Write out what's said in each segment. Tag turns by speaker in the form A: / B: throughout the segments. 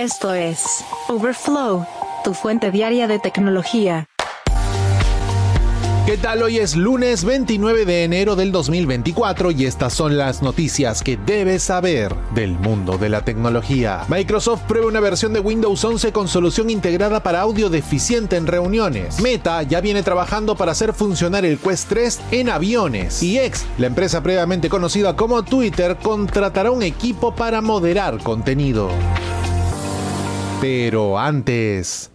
A: Esto es Overflow, tu fuente diaria de tecnología.
B: ¿Qué tal? Hoy es lunes 29 de enero del 2024 y estas son las noticias que debes saber del mundo de la tecnología. Microsoft prueba una versión de Windows 11 con solución integrada para audio deficiente en reuniones. Meta ya viene trabajando para hacer funcionar el Quest 3 en aviones. Y X, la empresa previamente conocida como Twitter, contratará un equipo para moderar contenido. Pero antes...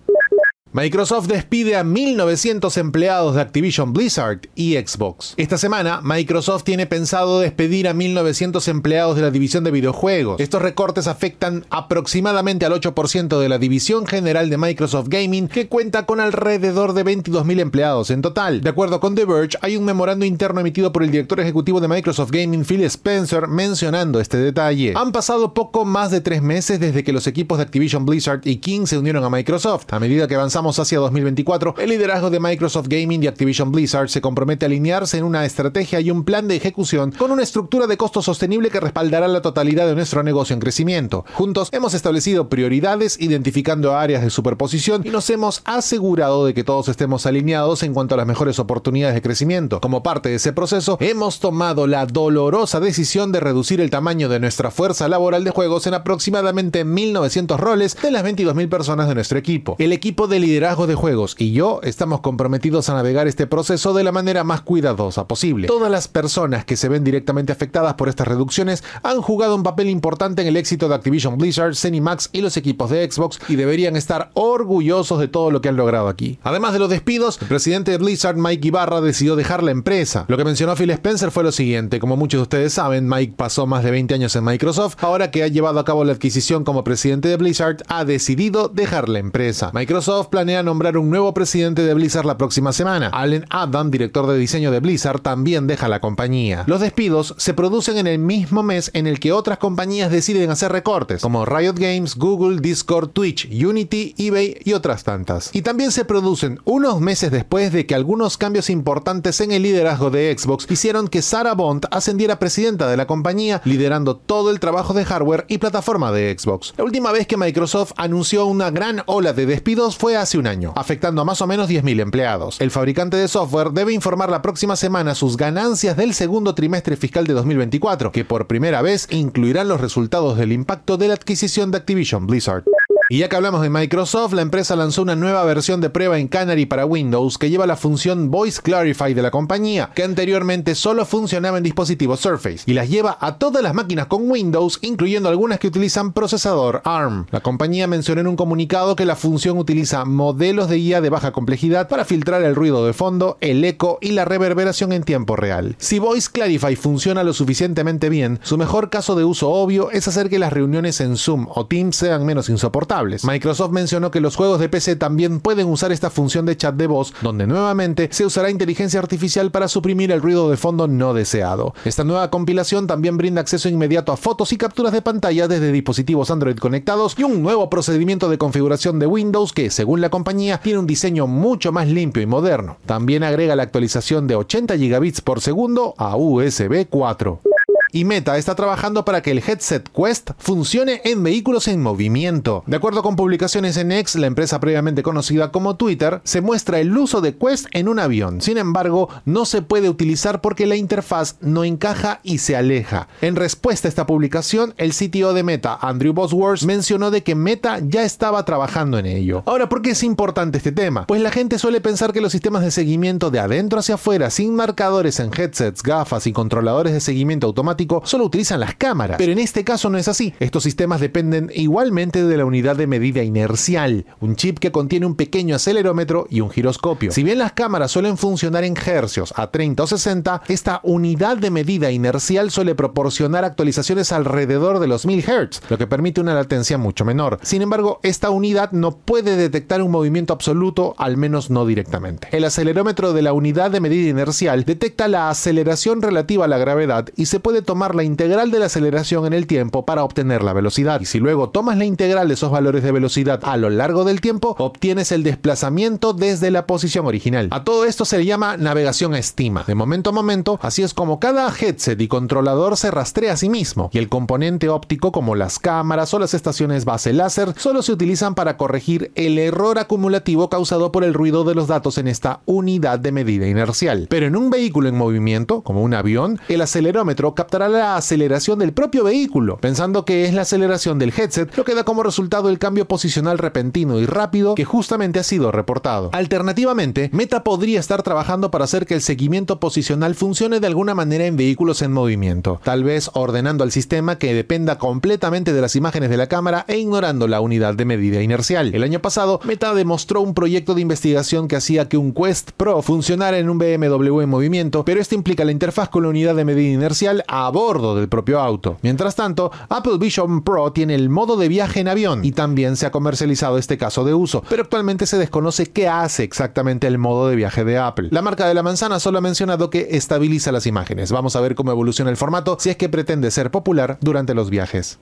B: Microsoft despide a 1.900 empleados de Activision Blizzard y Xbox. Esta semana, Microsoft tiene pensado despedir a 1.900 empleados de la división de videojuegos. Estos recortes afectan aproximadamente al 8% de la división general de Microsoft Gaming, que cuenta con alrededor de 22.000 empleados en total. De acuerdo con The Verge, hay un memorando interno emitido por el director ejecutivo de Microsoft Gaming, Phil Spencer, mencionando este detalle. Han pasado poco más de tres meses desde que los equipos de Activision Blizzard y King se unieron a Microsoft. A medida que avanzamos hacia 2024, el liderazgo de Microsoft Gaming y Activision Blizzard se compromete a alinearse en una estrategia y un plan de ejecución con una estructura de costo sostenible que respaldará la totalidad de nuestro negocio en crecimiento. Juntos hemos establecido prioridades identificando áreas de superposición y nos hemos asegurado de que todos estemos alineados en cuanto a las mejores oportunidades de crecimiento. Como parte de ese proceso, hemos tomado la dolorosa decisión de reducir el tamaño de nuestra fuerza laboral de juegos en aproximadamente 1.900 roles de las 22.000 personas de nuestro equipo. El equipo de liderazgo de juegos y yo estamos comprometidos a navegar este proceso de la manera más cuidadosa posible. Todas las personas que se ven directamente afectadas por estas reducciones han jugado un papel importante en el éxito de Activision Blizzard, Max y los equipos de Xbox y deberían estar orgullosos de todo lo que han logrado aquí. Además de los despidos, el presidente de Blizzard, Mike Ibarra, decidió dejar la empresa. Lo que mencionó Phil Spencer fue lo siguiente, como muchos de ustedes saben, Mike pasó más de 20 años en Microsoft, ahora que ha llevado a cabo la adquisición como presidente de Blizzard, ha decidido dejar la empresa. Microsoft planea nombrar un nuevo presidente de Blizzard la próxima semana. Allen Adam, director de diseño de Blizzard, también deja la compañía. Los despidos se producen en el mismo mes en el que otras compañías deciden hacer recortes, como Riot Games, Google, Discord, Twitch, Unity, eBay y otras tantas. Y también se producen unos meses después de que algunos cambios importantes en el liderazgo de Xbox hicieron que Sarah Bond ascendiera presidenta de la compañía, liderando todo el trabajo de hardware y plataforma de Xbox. La última vez que Microsoft anunció una gran ola de despidos fue hace un año, afectando a más o menos 10.000 empleados. El fabricante de software debe informar la próxima semana sus ganancias del segundo trimestre fiscal de 2024, que por primera vez incluirán los resultados del impacto de la adquisición de Activision Blizzard. Y ya que hablamos de Microsoft, la empresa lanzó una nueva versión de prueba en Canary para Windows que lleva la función Voice Clarify de la compañía, que anteriormente solo funcionaba en dispositivos Surface, y las lleva a todas las máquinas con Windows, incluyendo algunas que utilizan procesador ARM. La compañía mencionó en un comunicado que la función utiliza modelos de IA de baja complejidad para filtrar el ruido de fondo, el eco y la reverberación en tiempo real. Si Voice Clarify funciona lo suficientemente bien, su mejor caso de uso obvio es hacer que las reuniones en Zoom o Teams sean menos insoportables Microsoft mencionó que los juegos de PC también pueden usar esta función de chat de voz, donde nuevamente se usará inteligencia artificial para suprimir el ruido de fondo no deseado. Esta nueva compilación también brinda acceso inmediato a fotos y capturas de pantalla desde dispositivos Android conectados y un nuevo procedimiento de configuración de Windows que, según la compañía, tiene un diseño mucho más limpio y moderno. También agrega la actualización de 80 gigabits por segundo a USB 4 y Meta está trabajando para que el headset Quest funcione en vehículos en movimiento. De acuerdo con publicaciones en X, la empresa previamente conocida como Twitter, se muestra el uso de Quest en un avión. Sin embargo, no se puede utilizar porque la interfaz no encaja y se aleja. En respuesta a esta publicación, el CTO de Meta, Andrew Bosworth, mencionó de que Meta ya estaba trabajando en ello. Ahora, ¿por qué es importante este tema? Pues la gente suele pensar que los sistemas de seguimiento de adentro hacia afuera, sin marcadores en headsets, gafas y controladores de seguimiento automático, solo utilizan las cámaras. Pero en este caso no es así. Estos sistemas dependen igualmente de la unidad de medida inercial, un chip que contiene un pequeño acelerómetro y un giroscopio. Si bien las cámaras suelen funcionar en hercios a 30 o 60, esta unidad de medida inercial suele proporcionar actualizaciones alrededor de los 1000 Hz, lo que permite una latencia mucho menor. Sin embargo, esta unidad no puede detectar un movimiento absoluto, al menos no directamente. El acelerómetro de la unidad de medida inercial detecta la aceleración relativa a la gravedad y se puede tomar tomar la integral de la aceleración en el tiempo para obtener la velocidad. Y si luego tomas la integral de esos valores de velocidad a lo largo del tiempo, obtienes el desplazamiento desde la posición original. A todo esto se le llama navegación a estima. De momento a momento, así es como cada headset y controlador se rastrea a sí mismo, y el componente óptico como las cámaras o las estaciones base láser solo se utilizan para corregir el error acumulativo causado por el ruido de los datos en esta unidad de medida inercial. Pero en un vehículo en movimiento, como un avión, el acelerómetro captará la aceleración del propio vehículo, pensando que es la aceleración del headset, lo que da como resultado el cambio posicional repentino y rápido que justamente ha sido reportado. Alternativamente, Meta podría estar trabajando para hacer que el seguimiento posicional funcione de alguna manera en vehículos en movimiento, tal vez ordenando al sistema que dependa completamente de las imágenes de la cámara e ignorando la unidad de medida inercial. El año pasado, Meta demostró un proyecto de investigación que hacía que un Quest Pro funcionara en un BMW en movimiento, pero esto implica la interfaz con la unidad de medida inercial a bordo del propio auto. Mientras tanto, Apple Vision Pro tiene el modo de viaje en avión y también se ha comercializado este caso de uso, pero actualmente se desconoce qué hace exactamente el modo de viaje de Apple. La marca de la manzana solo ha mencionado que estabiliza las imágenes. Vamos a ver cómo evoluciona el formato si es que pretende ser popular durante los viajes.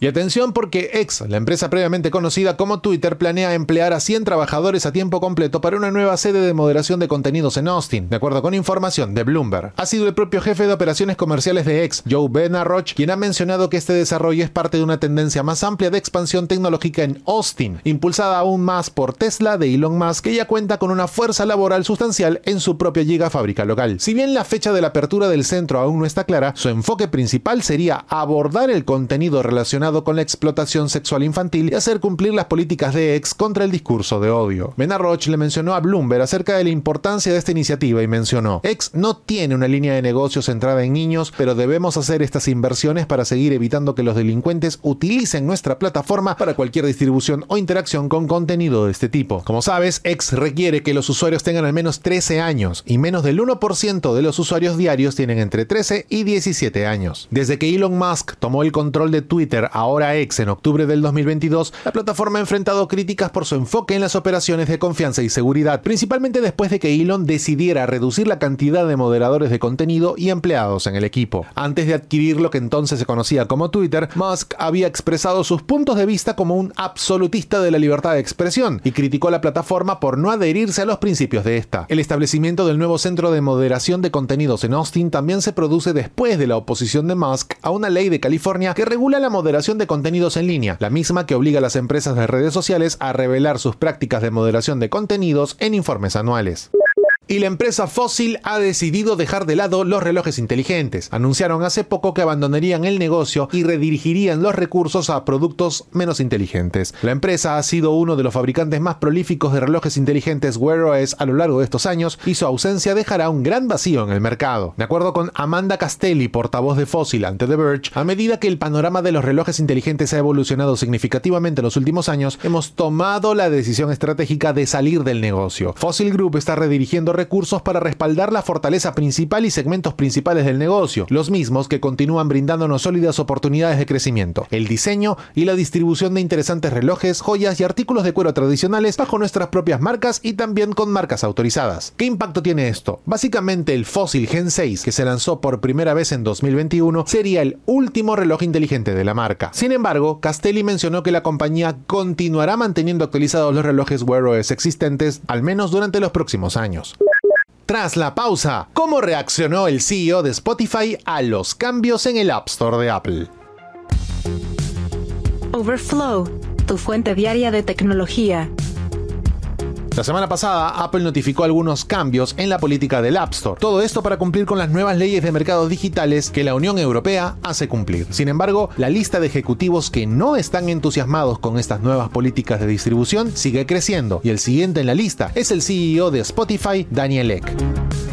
B: Y atención porque X, la empresa previamente conocida como Twitter, planea emplear a 100 trabajadores a tiempo completo para una nueva sede de moderación de contenidos en Austin, de acuerdo con información de Bloomberg. Ha sido el propio jefe de operaciones comerciales de X, Joe Benarroch, quien ha mencionado que este desarrollo es parte de una tendencia más amplia de expansión tecnológica en Austin, impulsada aún más por Tesla de Elon Musk, que ya cuenta con una fuerza laboral sustancial en su propia gigafábrica local. Si bien la fecha de la apertura del centro aún no está clara, su enfoque principal sería abordar el contenido con la explotación sexual infantil y hacer cumplir las políticas de ex contra el discurso de odio. Mena Roche le mencionó a Bloomberg acerca de la importancia de esta iniciativa y mencionó, ex no tiene una línea de negocios centrada en niños, pero debemos hacer estas inversiones para seguir evitando que los delincuentes utilicen nuestra plataforma para cualquier distribución o interacción con contenido de este tipo. Como sabes, ex requiere que los usuarios tengan al menos 13 años y menos del 1% de los usuarios diarios tienen entre 13 y 17 años. Desde que Elon Musk tomó el control de Twitter ahora ex en octubre del 2022, la plataforma ha enfrentado críticas por su enfoque en las operaciones de confianza y seguridad, principalmente después de que Elon decidiera reducir la cantidad de moderadores de contenido y empleados en el equipo. Antes de adquirir lo que entonces se conocía como Twitter, Musk había expresado sus puntos de vista como un absolutista de la libertad de expresión y criticó a la plataforma por no adherirse a los principios de esta. El establecimiento del nuevo centro de moderación de contenidos en Austin también se produce después de la oposición de Musk a una ley de California que regula la moderación de contenidos en línea, la misma que obliga a las empresas de redes sociales a revelar sus prácticas de moderación de contenidos en informes anuales y la empresa Fossil ha decidido dejar de lado los relojes inteligentes. Anunciaron hace poco que abandonarían el negocio y redirigirían los recursos a productos menos inteligentes. La empresa ha sido uno de los fabricantes más prolíficos de relojes inteligentes Wear OS a lo largo de estos años y su ausencia dejará un gran vacío en el mercado. De acuerdo con Amanda Castelli, portavoz de Fossil ante The Verge, a medida que el panorama de los relojes inteligentes ha evolucionado significativamente en los últimos años, hemos tomado la decisión estratégica de salir del negocio. Fossil Group está redirigiendo recursos para respaldar la fortaleza principal y segmentos principales del negocio, los mismos que continúan brindándonos sólidas oportunidades de crecimiento, el diseño y la distribución de interesantes relojes, joyas y artículos de cuero tradicionales bajo nuestras propias marcas y también con marcas autorizadas. ¿Qué impacto tiene esto? Básicamente el Fossil Gen 6, que se lanzó por primera vez en 2021, sería el último reloj inteligente de la marca. Sin embargo, Castelli mencionó que la compañía continuará manteniendo actualizados los relojes Wear OS existentes, al menos durante los próximos años. Tras la pausa, ¿cómo reaccionó el CEO de Spotify a los cambios en el App Store de Apple?
A: Overflow, tu fuente diaria de tecnología.
B: La semana pasada, Apple notificó algunos cambios en la política del App Store. Todo esto para cumplir con las nuevas leyes de mercados digitales que la Unión Europea hace cumplir. Sin embargo, la lista de ejecutivos que no están entusiasmados con estas nuevas políticas de distribución sigue creciendo y el siguiente en la lista es el CEO de Spotify, Daniel Ek.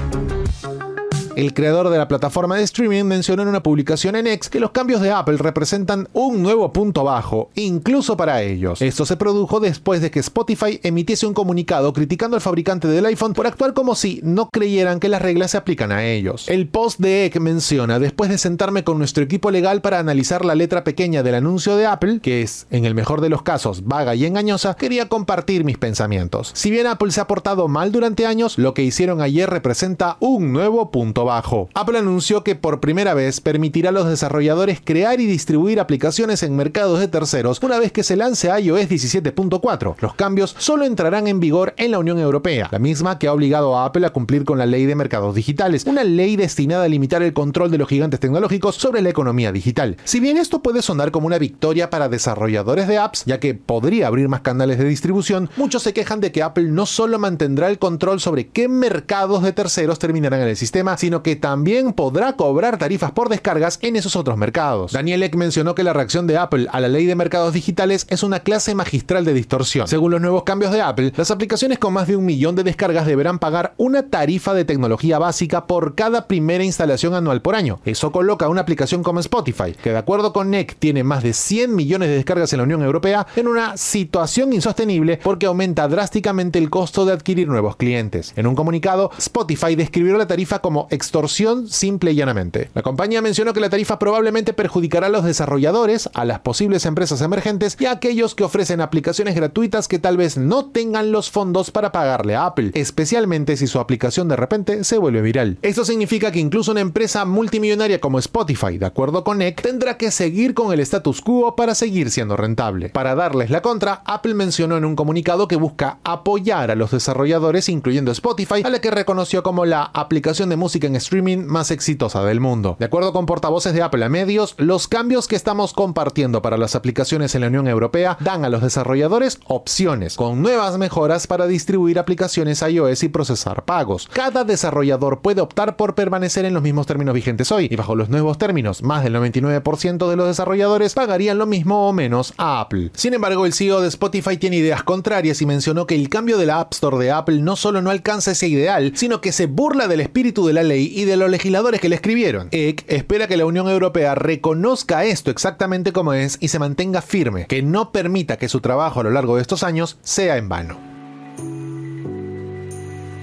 B: El creador de la plataforma de streaming mencionó en una publicación en X que los cambios de Apple representan un nuevo punto bajo, incluso para ellos. Esto se produjo después de que Spotify emitiese un comunicado criticando al fabricante del iPhone por actuar como si no creyeran que las reglas se aplican a ellos. El post de Ek menciona, después de sentarme con nuestro equipo legal para analizar la letra pequeña del anuncio de Apple, que es, en el mejor de los casos, vaga y engañosa, quería compartir mis pensamientos. Si bien Apple se ha portado mal durante años, lo que hicieron ayer representa un nuevo punto bajo. Apple anunció que por primera vez permitirá a los desarrolladores crear y distribuir aplicaciones en mercados de terceros una vez que se lance iOS 17.4. Los cambios solo entrarán en vigor en la Unión Europea, la misma que ha obligado a Apple a cumplir con la ley de mercados digitales, una ley destinada a limitar el control de los gigantes tecnológicos sobre la economía digital. Si bien esto puede sonar como una victoria para desarrolladores de apps, ya que podría abrir más canales de distribución, muchos se quejan de que Apple no solo mantendrá el control sobre qué mercados de terceros terminarán en el sistema, sino que también podrá cobrar tarifas por descargas en esos otros mercados. Daniel Ek mencionó que la reacción de Apple a la ley de mercados digitales es una clase magistral de distorsión. Según los nuevos cambios de Apple, las aplicaciones con más de un millón de descargas deberán pagar una tarifa de tecnología básica por cada primera instalación anual por año. Eso coloca una aplicación como Spotify, que de acuerdo con NEC tiene más de 100 millones de descargas en la Unión Europea, en una situación insostenible porque aumenta drásticamente el costo de adquirir nuevos clientes. En un comunicado, Spotify describió la tarifa como extorsión simple y llanamente. La compañía mencionó que la tarifa probablemente perjudicará a los desarrolladores, a las posibles empresas emergentes y a aquellos que ofrecen aplicaciones gratuitas que tal vez no tengan los fondos para pagarle a Apple, especialmente si su aplicación de repente se vuelve viral. Esto significa que incluso una empresa multimillonaria como Spotify, de acuerdo con Nick, tendrá que seguir con el status quo para seguir siendo rentable. Para darles la contra, Apple mencionó en un comunicado que busca apoyar a los desarrolladores, incluyendo Spotify, a la que reconoció como la aplicación de música en streaming más exitosa del mundo. De acuerdo con portavoces de Apple a medios, los cambios que estamos compartiendo para las aplicaciones en la Unión Europea dan a los desarrolladores opciones, con nuevas mejoras para distribuir aplicaciones iOS y procesar pagos. Cada desarrollador puede optar por permanecer en los mismos términos vigentes hoy, y bajo los nuevos términos, más del 99% de los desarrolladores pagarían lo mismo o menos a Apple. Sin embargo, el CEO de Spotify tiene ideas contrarias y mencionó que el cambio de la App Store de Apple no solo no alcanza ese ideal, sino que se burla del espíritu de la ley y de los legisladores que le escribieron. Eck espera que la Unión Europea reconozca esto exactamente como es y se mantenga firme, que no permita que su trabajo a lo largo de estos años sea en vano.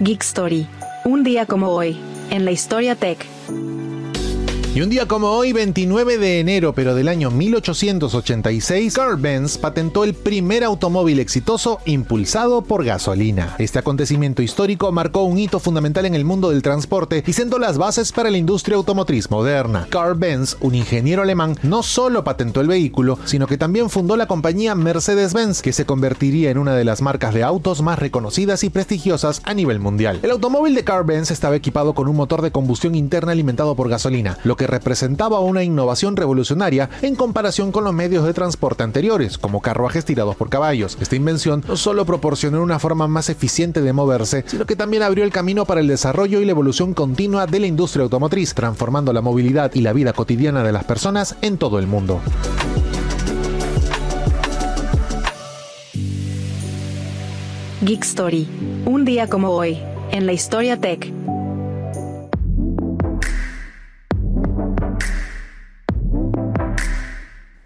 A: Geek Story. Un día como hoy, en la historia tech.
B: Y un día como hoy, 29 de enero, pero del año 1886, Carl Benz patentó el primer automóvil exitoso impulsado por gasolina. Este acontecimiento histórico marcó un hito fundamental en el mundo del transporte y sentó las bases para la industria automotriz moderna. Carl Benz, un ingeniero alemán, no solo patentó el vehículo, sino que también fundó la compañía Mercedes-Benz, que se convertiría en una de las marcas de autos más reconocidas y prestigiosas a nivel mundial. El automóvil de Carl Benz estaba equipado con un motor de combustión interna alimentado por gasolina, lo que representaba una innovación revolucionaria en comparación con los medios de transporte anteriores, como carruajes tirados por caballos. Esta invención no solo proporcionó una forma más eficiente de moverse, sino que también abrió el camino para el desarrollo y la evolución continua de la industria automotriz, transformando la movilidad y la vida cotidiana de las personas en todo el mundo.
A: Geek Story. Un día como hoy, en la historia tech.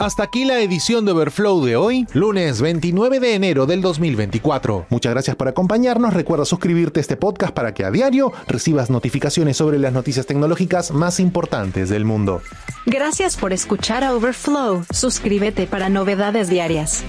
B: Hasta aquí la edición de Overflow de hoy, lunes 29 de enero del 2024. Muchas gracias por acompañarnos. Recuerda suscribirte a este podcast para que a diario recibas notificaciones sobre las noticias tecnológicas más importantes del mundo.
A: Gracias por escuchar a Overflow. Suscríbete para novedades diarias.